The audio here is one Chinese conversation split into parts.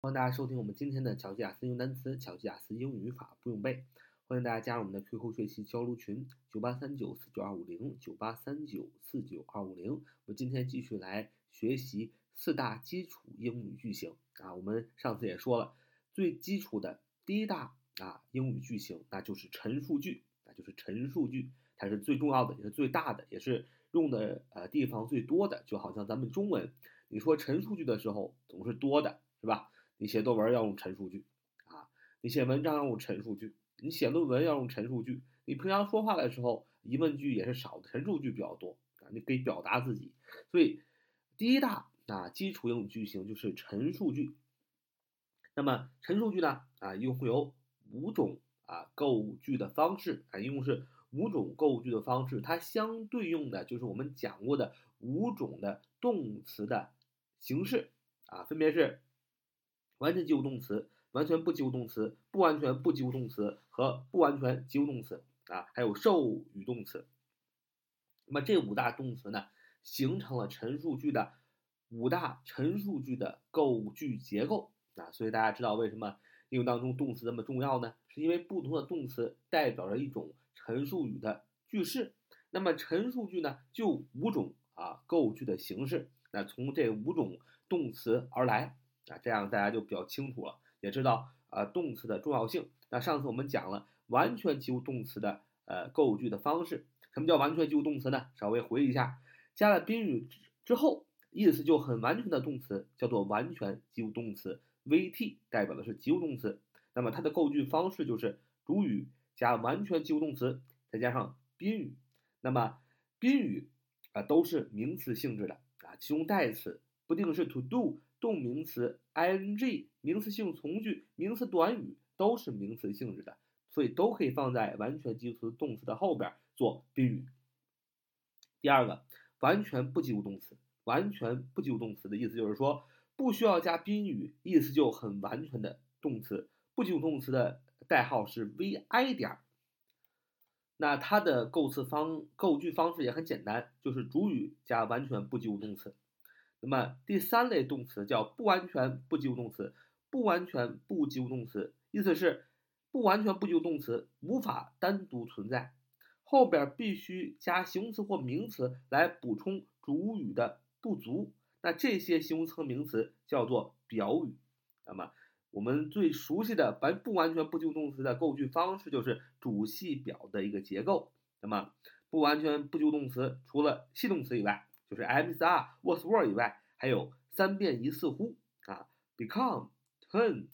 欢迎大家收听我们今天的巧记雅思英语单词、巧记雅思英语语法不用背。欢迎大家加入我们的 QQ 学习交流群：九八三九四九二五零九八三九四九二五零。我们今天继续来学习四大基础英语句型啊。我们上次也说了，最基础的第一大啊英语句型，那就是陈述句，那就是陈述句，它是最重要的，也是最大的，也是用的呃地方最多的。就好像咱们中文，你说陈述句的时候总是多的，是吧？你写作文要用陈述句，啊，你写文章要用陈述句，你写论文要用陈述句，你平常说话的时候疑问句也是少，陈述句比较多啊，你可以表达自己。所以第一大啊基础用语句型就是陈述句。那么陈述句呢啊一共有五种啊构句的方式啊，一共是五种构句的方式，它相对应的就是我们讲过的五种的动词的形式啊，分别是。完全及物动词、完全不及物动词、不完全不及物动词和不完全及物动词啊，还有授予动词。那么这五大动词呢，形成了陈述句的五大陈述句的构句结构啊。所以大家知道为什么英语当中动词这么重要呢？是因为不同的动词代表着一种陈述语的句式。那么陈述句呢，就五种啊构句的形式。那从这五种动词而来。啊，这样大家就比较清楚了，也知道啊动词的重要性。那上次我们讲了完全及物动词的呃构句的方式。什么叫完全及物动词呢？稍微回忆一下，加了宾语之后，意思就很完全的动词叫做完全及物动词，VT 代表的是及物动词。那么它的构句方式就是主语加完全及物动词，再加上宾语。那么宾语啊都是名词性质的啊，其中代词不定式 to do。动名词 ing 名词性从句名词短语都是名词性质的，所以都可以放在完全及物动词的后边做宾语。第二个，完全不及物动词，完全不及物动词的意思就是说不需要加宾语，意思就很完全的动词。不及物动词的代号是 vi 点，那它的构词方构句方式也很简单，就是主语加完全不及物动词。那么第三类动词叫不完全不及物动词，不完全不及物动词意思是不完全不及物动词无法单独存在，后边必须加形容词或名词来补充主语的不足。那这些形容词和名词叫做表语。那么我们最熟悉的完不完全不及物动词的构句方式就是主系表的一个结构。那么不完全不及物动词除了系动词以外。就是 am is are was were 以外，还有三变一似乎啊，become turn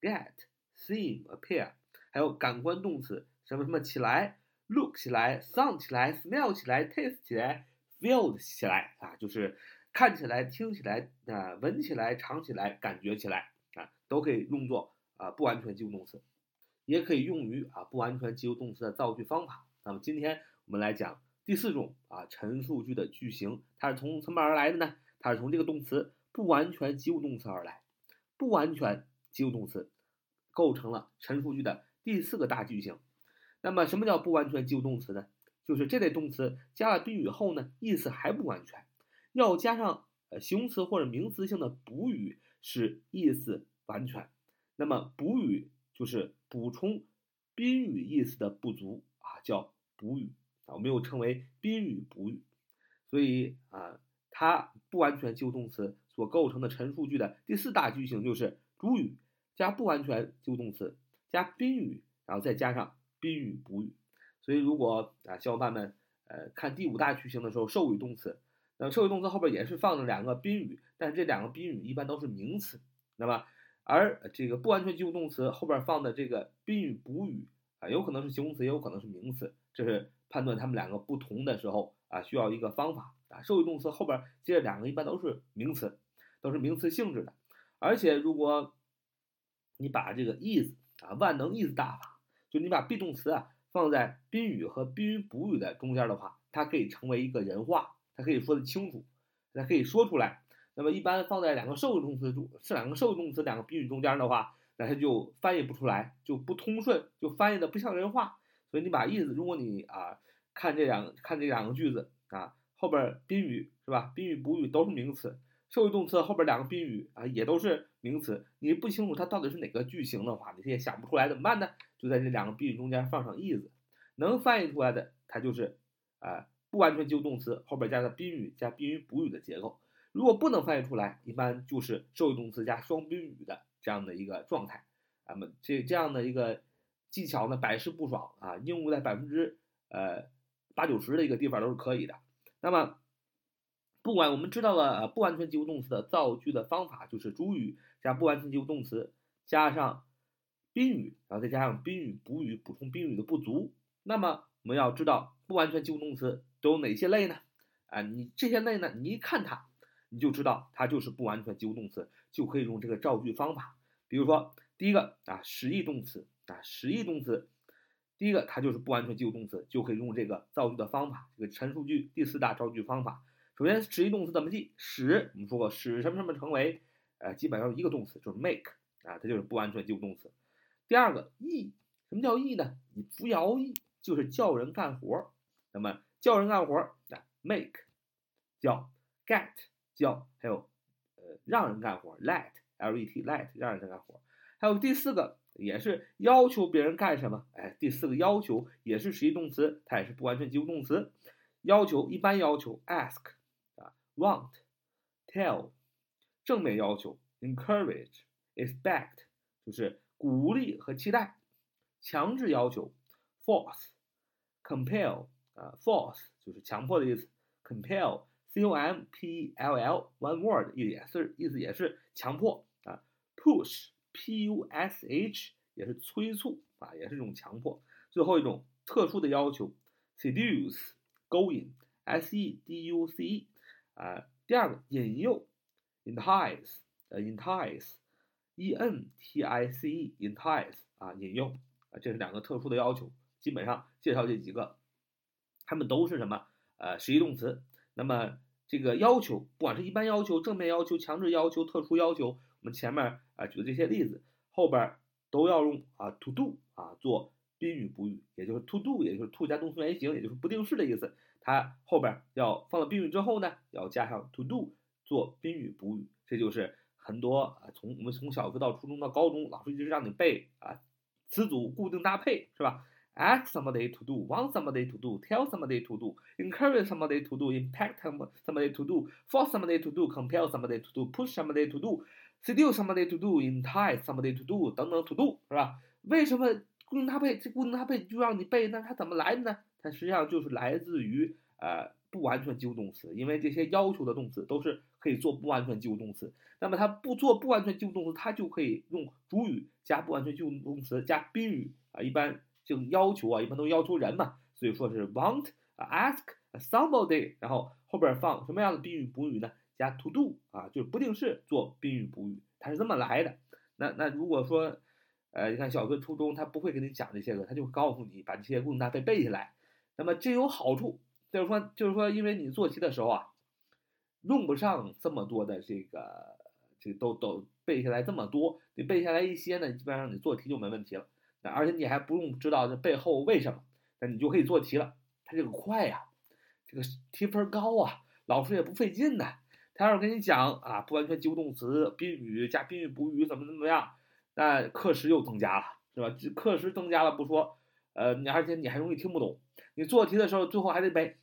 get seem appear，还有感官动词什么什么起来，look 起来，sound 起来，smell 起来，taste 起来，feel 起来啊，就是看起来、听起来啊、闻起来、尝起来、感觉起来啊，都可以用作啊不完全及物动词，也可以用于啊不完全及物动词的造句方法。那么今天我们来讲。第四种啊，陈述句的句型，它是从从哪而来的呢？它是从这个动词不完全及物动词而来，不完全及物动词构成了陈述句的第四个大句型。那么什么叫不完全及物动词呢？就是这类动词加了宾语后呢，意思还不完全，要加上呃形容词或者名词性的补语，使意思完全。那么补语就是补充宾语意思的不足啊，叫补语。我们又称为宾语补语，所以啊，它不完全及物动词所构成的陈述句的第四大句型就是主语加不完全及物动词加宾语，然后再加上宾语补语。所以如果啊，小伙伴们呃看第五大句型的时候，授予动词，那么授予动词后边也是放了两个宾语，但是这两个宾语一般都是名词，那么而这个不完全及物动词后边放的这个宾语补语啊，有可能是形容词，也有可能是名词，这是。判断它们两个不同的时候啊，需要一个方法啊。受语动词后边接着两个一般都是名词，都是名词性质的。而且如果你把这个 is 啊万能 is 大法，就你把 be 动词啊放在宾语和宾语补语的中间的话，它可以成为一个人话，它可以说得清楚，它可以说出来。那么一般放在两个受语动词中，是两个受语动词两个宾语中间的话，那它就翻译不出来，就不通顺，就翻译的不像人话。所以你把意思，如果你啊看这两看这两个句子啊，后边宾语是吧？宾语补语都是名词，受语动词后边两个宾语啊也都是名词，你不清楚它到底是哪个句型的话，你也想不出来怎么办呢？就在这两个宾语中间放上 is，能翻译出来的，它就是啊不完全及物动词后边加上宾语加宾语补语的结构。如果不能翻译出来，一般就是受益动词加双宾语的这样的一个状态。那么这这样的一个技巧呢，百试不爽啊，应用在百分之呃八九十的一个地方都是可以的。那么，不管我们知道了不完全及物动词的造句的方法，就是主语加不完全及物动词加上宾语，然后再加上宾语补语补充宾语的不足。那么我们要知道不完全及物动词都有哪些类呢？啊，你这些类呢，你一看它。你就知道它就是不完全及物动词，就可以用这个造句方法。比如说，第一个啊，实义动词啊，实义动词，第一个它就是不完全及物动词，就可以用这个造句的方法，这个陈述句第四大造句方法。首先，实义动词怎么记？使我们说过，使什么什么成为，呃，基本上一个动词就是 make 啊，它就是不完全及物动词。第二个，意，什么叫意呢？你不摇意就是叫人干活。那么叫人干活啊，make 叫 get。叫还有，呃，让人干活，let，let，let，让人干活。还有第四个，也是要求别人干什么？哎，第四个要求也是实义动词，它也是不完全及物动词。要求一般要求，ask，啊，want，tell，正面要求，encourage，expect，就是鼓励和期待。强制要求，force，compel，啊，force 就是强迫的意思，compel。C O M P L L one word 也是意思也是强迫啊，push P U S H 也是催促啊，也是一种强迫。最后一种特殊的要求，seduce go in S E D U C E 啊，第二个引诱，entice 呃 entice E N T I C E entice 啊引诱啊，这是两个特殊的要求。基本上介绍这几个，它们都是什么呃实义动词。那么这个要求，不管是一般要求、正面要求、强制要求、特殊要求，我们前面啊举的这些例子，后边都要用啊 to do 啊做宾语补语，也就是 to do，也就是 to 加动词原形，也就是不定式的意思。它后边要放到宾语之后呢，要加上 to do 做宾语补语。这就是很多啊，从我们从小学到初中到高中，老师一直让你背啊，词组固定搭配是吧？Ask somebody to do, want somebody to do, tell somebody to do, encourage somebody to do, impact somebody to do, force somebody to do, compel somebody to do, push somebody to do, seduce somebody to do, entice somebody to do 等等 to do 是吧？为什么固定搭配？这固定搭配就让你背，那它怎么来的呢？它实际上就是来自于呃不完全及物动词，因为这些要求的动词都是可以做不完全及物动词。那么它不做不完全及物动词，它就可以用主语加不完全及物动词加宾语啊，一般。就要求啊，一般都要求人嘛，所以说是 want ask somebody，然后后边放什么样的宾语补语呢？加 to do 啊，就是不定式做宾语补语，它是这么来的。那那如果说，呃，你看小学、初中他不会给你讲这些个，他就告诉你把这些固定搭配背下来。那么这有好处，就是说就是说，因为你做题的时候啊，用不上这么多的这个，这都都背下来这么多，你背下来一些呢，基本上你做题就没问题了。那而且你还不用知道这背后为什么，那你就可以做题了。它这个快呀，这个提分高啊，老师也不费劲呢。他要是跟你讲啊，不完全及物动词、宾语加宾语补语怎么怎么样，那课时又增加了，是吧？课时增加了不说，呃，你而且你还容易听不懂。你做题的时候最后还得背，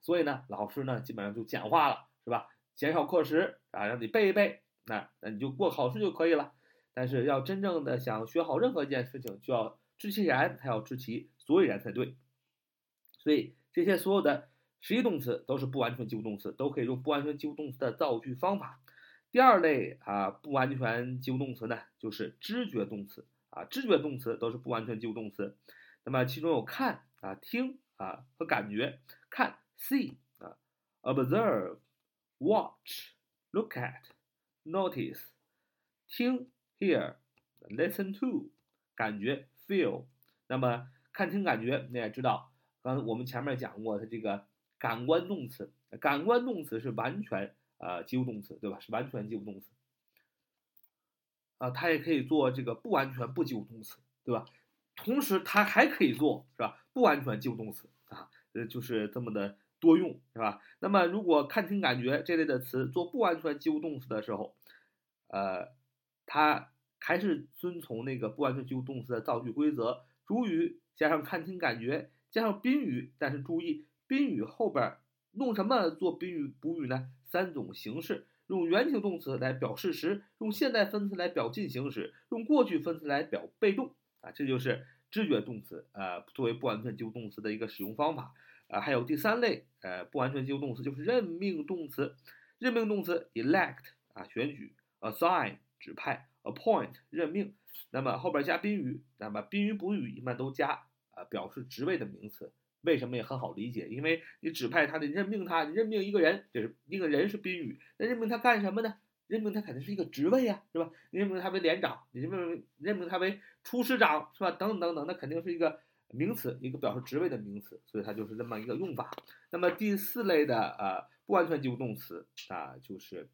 所以呢，老师呢基本上就简化了，是吧？减少课时啊，让你背一背，那那你就过考试就可以了。但是要真正的想学好任何一件事情，就要知其然，还要知其所以然才对。所以这些所有的实义动词都是不完全及物动词，都可以用不完全及物动词的造句方法。第二类啊，不完全及物动词呢，就是知觉动词啊，知觉动词都是不完全及物动词。那么其中有看啊、听啊和感觉。看 see 啊，observe、watch、look at、notice、听。Hear, listen to，感觉 feel。那么看听感觉你也知道，刚才我们前面讲过，它这个感官动词，感官动词是完全呃及物动词，对吧？是完全及物动词。啊，它也可以做这个不完全不及物动词，对吧？同时它还可以做是吧？不完全及物动词啊，呃，就是这么的多用，是吧？那么如果看听感觉这类的词做不完全及物动词的时候，呃。它还是遵从那个不完全及物动词的造句规则，主语加上看听感觉，加上宾语。但是注意，宾语后边弄什么做宾语补语呢？三种形式：用原形动词来表事实，用现在分词来表进行时，用过去分词来表被动。啊，这就是知觉动词，呃，作为不完全及物动词的一个使用方法。啊，还有第三类，呃，不完全及物动词就是任命动词。任命动词 elect 啊，选举；assign 指派；appoint 任命。那么后边加宾语，那么宾语补语一般都加啊，表示职位的名词。为什么也很好理解？因为你指派他，你任命他，你任命一个人，就是一个人是宾语，那任命他干什么呢？任命他肯定是一个职位呀，是吧？你任命他为连长，你任命任命他为厨师长，是吧？等等等等，那肯定是一个。名词一个表示职位的名词，所以它就是这么一个用法。那么第四类的呃不完全及物动词啊，就是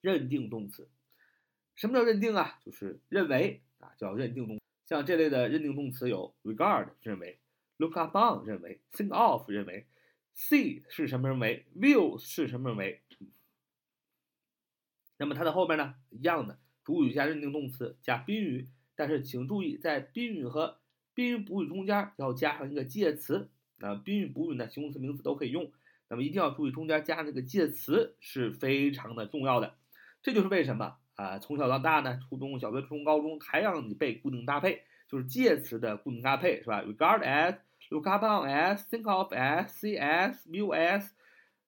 认定动词。什么叫认定啊？就是认为啊，叫认定动。像这类的认定动词有 regard 认为，look upon 认为，think of 认为，see 是什么认为，view 是什么认为。那么它的后边呢，一样的主语加认定动词加宾语，但是请注意在宾语和宾语补语中间要加上一个介词，那宾语补语呢，形容词、名词都可以用，那么一定要注意中间加那个介词是非常的重要的。这就是为什么啊，从小到大呢，初中小学、初中、高中还让你背固定搭配，就是介词的固定搭配，是吧？Regard as, look upon as, think of as, see as, view as。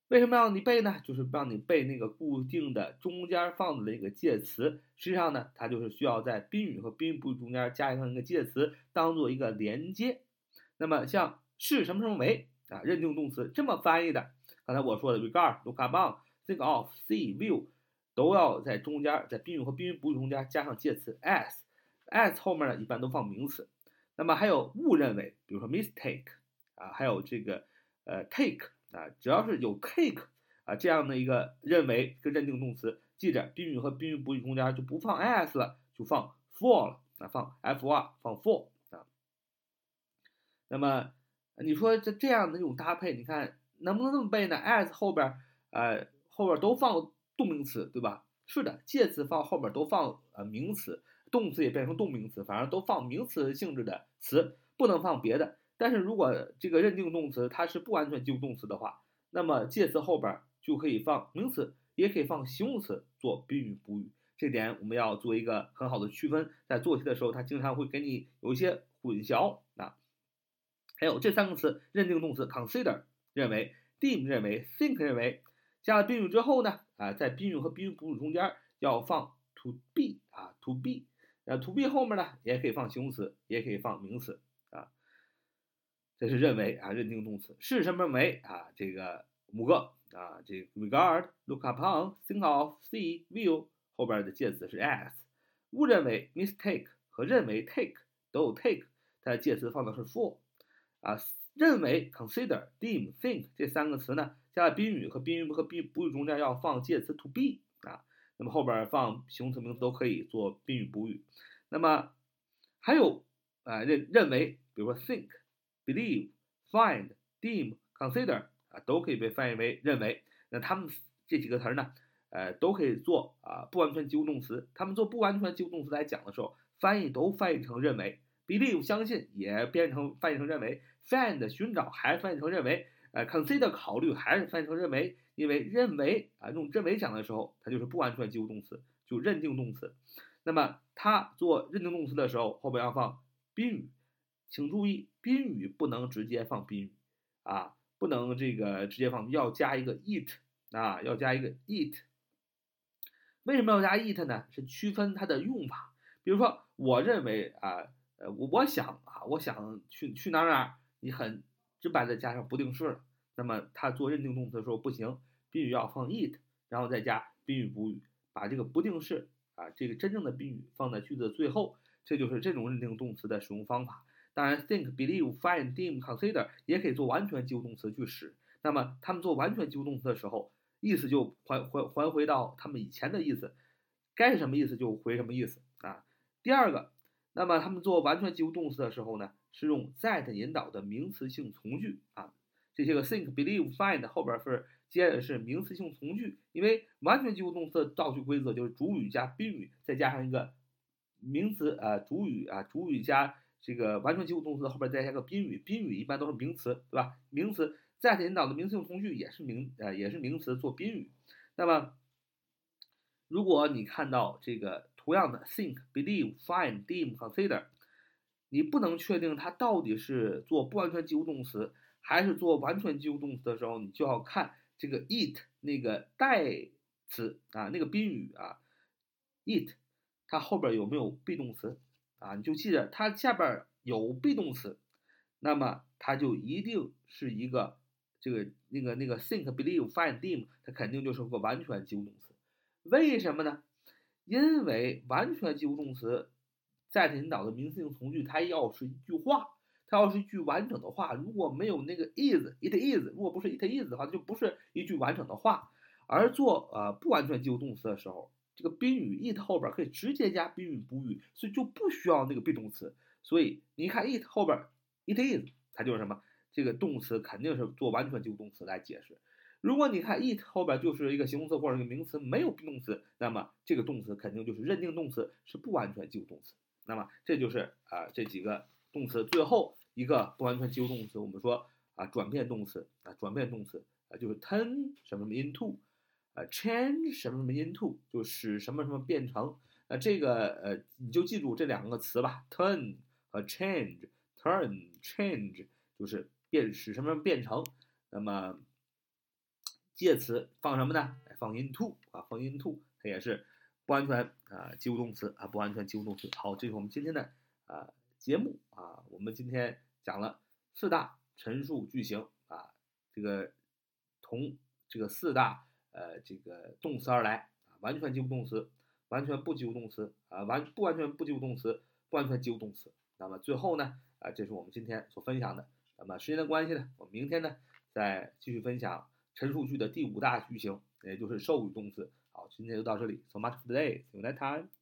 为什么让你背呢？就是让你背那个固定的中间放的那个介词。实际上呢，它就是需要在宾语和宾语补语中间加上一个介词，当做一个连接。那么像是什么什么为啊，认定动词这么翻译的。刚才我说的 regard、look upon、think of、see、view 都要在中间，在宾语和宾语补语中间加上介词 as as 后面呢一般都放名词。那么还有误认为，比如说 mistake 啊，还有这个呃 take。啊，只要是有 take 啊这样的一个认为跟认定动词，记着宾语和宾语补语中间就不放 as 了，就放 for 了啊，放 for 放 for 啊。那么你说这这样的一种搭配，你看能不能这么背呢？as 后边呃后边都放动名词，对吧？是的，介词放后边都放呃名词，动词也变成动名词，反正都放名词性质的词，不能放别的。但是如果这个认定动词它是不完全及物动词的话，那么介词后边就可以放名词，也可以放形容词做宾语补语。这点我们要做一个很好的区分，在做题的时候，它经常会给你有一些混淆啊。还有这三个词，认定动词 consider 认为，deem 认为，think 认为，加了宾语之后呢，啊，在宾语和宾语补语中间要放 to be 啊，to be，那，to be 后面呢也可以放形容词，也可以放名词啊。这是认为啊，认定动词是什么为啊？这个五个啊，这 regard、look upon、think of、see、view 后边的介词是 as。误认为 mistake 和认为 take 都有 take，它的介词放的是 for。啊，认为 consider、deem、think 这三个词呢，加了宾语和宾语和宾补语中间要放介词 to be 啊，那么后边放形容词、名词都可以做宾语补语。那么还有啊，认认为，比如说 think。believe、find、deem、consider 啊，都可以被翻译为认为。那他们这几个词儿呢，呃，都可以做啊不完全及物动词。他们做不完全及物动词来讲的时候，翻译都翻译成认为。believe 相信也变成翻译成认为。find 寻找还翻译成认为。呃，consider 考虑还是翻译成认为。因为认为啊用认为讲的时候，它就是不完全及物动词，就认定动词。那么它做认定动词的时候，后边要放宾语。请注意，宾语不能直接放宾语，啊，不能这个直接放，要加一个 it，啊，要加一个 it。为什么要加 it 呢？是区分它的用法。比如说，我认为啊，呃，我我想啊，我想去去哪哪，你很直白的加上不定式了。那么它做认定动词的时候不行，宾语要放 it，然后再加宾语补语，把这个不定式啊，这个真正的宾语放在句子的最后。这就是这种认定动词的使用方法。当然，think、believe、find、deem、consider 也可以做完全及物动词去使。那么他们做完全及物动词的时候，意思就还还还回到他们以前的意思，该是什么意思就回什么意思啊。第二个，那么他们做完全及物动词的时候呢，是用 that 引导的名词性从句啊。这些个 think、believe、find 后边是接着是名词性从句，因为完全及物动词的倒序规则就是主语加宾语，再加上一个名词啊，主语啊，主语加这个完全及物动词后边再加个宾语，宾语一般都是名词，对吧？名词在引导的名词性从句也是名呃也是名词做宾语。那么如果你看到这个同样的 think、believe、find、deem、consider，你不能确定它到底是做不完全及物动词还是做完全及物动词的时候，你就要看这个 it 那个代词啊，那个宾语啊，it 它后边有没有 be 动词啊？你就记着它下边有 be 动词，那么它就一定是一个这个那个那个 think、believe、find、deem，它肯定就是个完全及物动词。为什么呢？因为完全及物动词在引导的名词性从句，它要是一句话，它要是一句完整的话，如果没有那个 is，it is，如果不是 it is 的话，它就不是一句完整的话。而做呃不完全及物动词的时候，这个宾语 it 后边可以直接加宾语补语，所以就不需要那个 be 动词。所以你看 it 后边 it is，它就是什么？这个动词肯定是做完全及物动词来解释。如果你看 it 后边就是一个形容词或者一个名词，没有 be 动词，那么这个动词肯定就是认定动词是不完全及物动词。那么这就是啊这几个动词最后一个不完全及物动词，我们说啊转变动词啊转变动词啊就是 turn 什么什么 into 啊 change 什么什么 into 就使什么什么变成。那这个呃你就记住这两个词吧，turn 和 change，turn change 就是变使什么变成。那么介词放什么呢？放 into 啊，放 into，它也是不完全啊及物动词啊，不完全及物动词。好，这是我们今天的啊节目啊，我们今天讲了四大陈述句型啊，这个同这个四大呃这个动词而来啊，完全及物动词，完全不及物动词啊，完不完全不及物动词，不完全及物动词。那么最后呢啊，这是我们今天所分享的。那么时间的关系呢，我们明天呢再继续分享。陈述句的第五大句型，也就是授予动词。好，今天就到这里。So much for today. See you next time.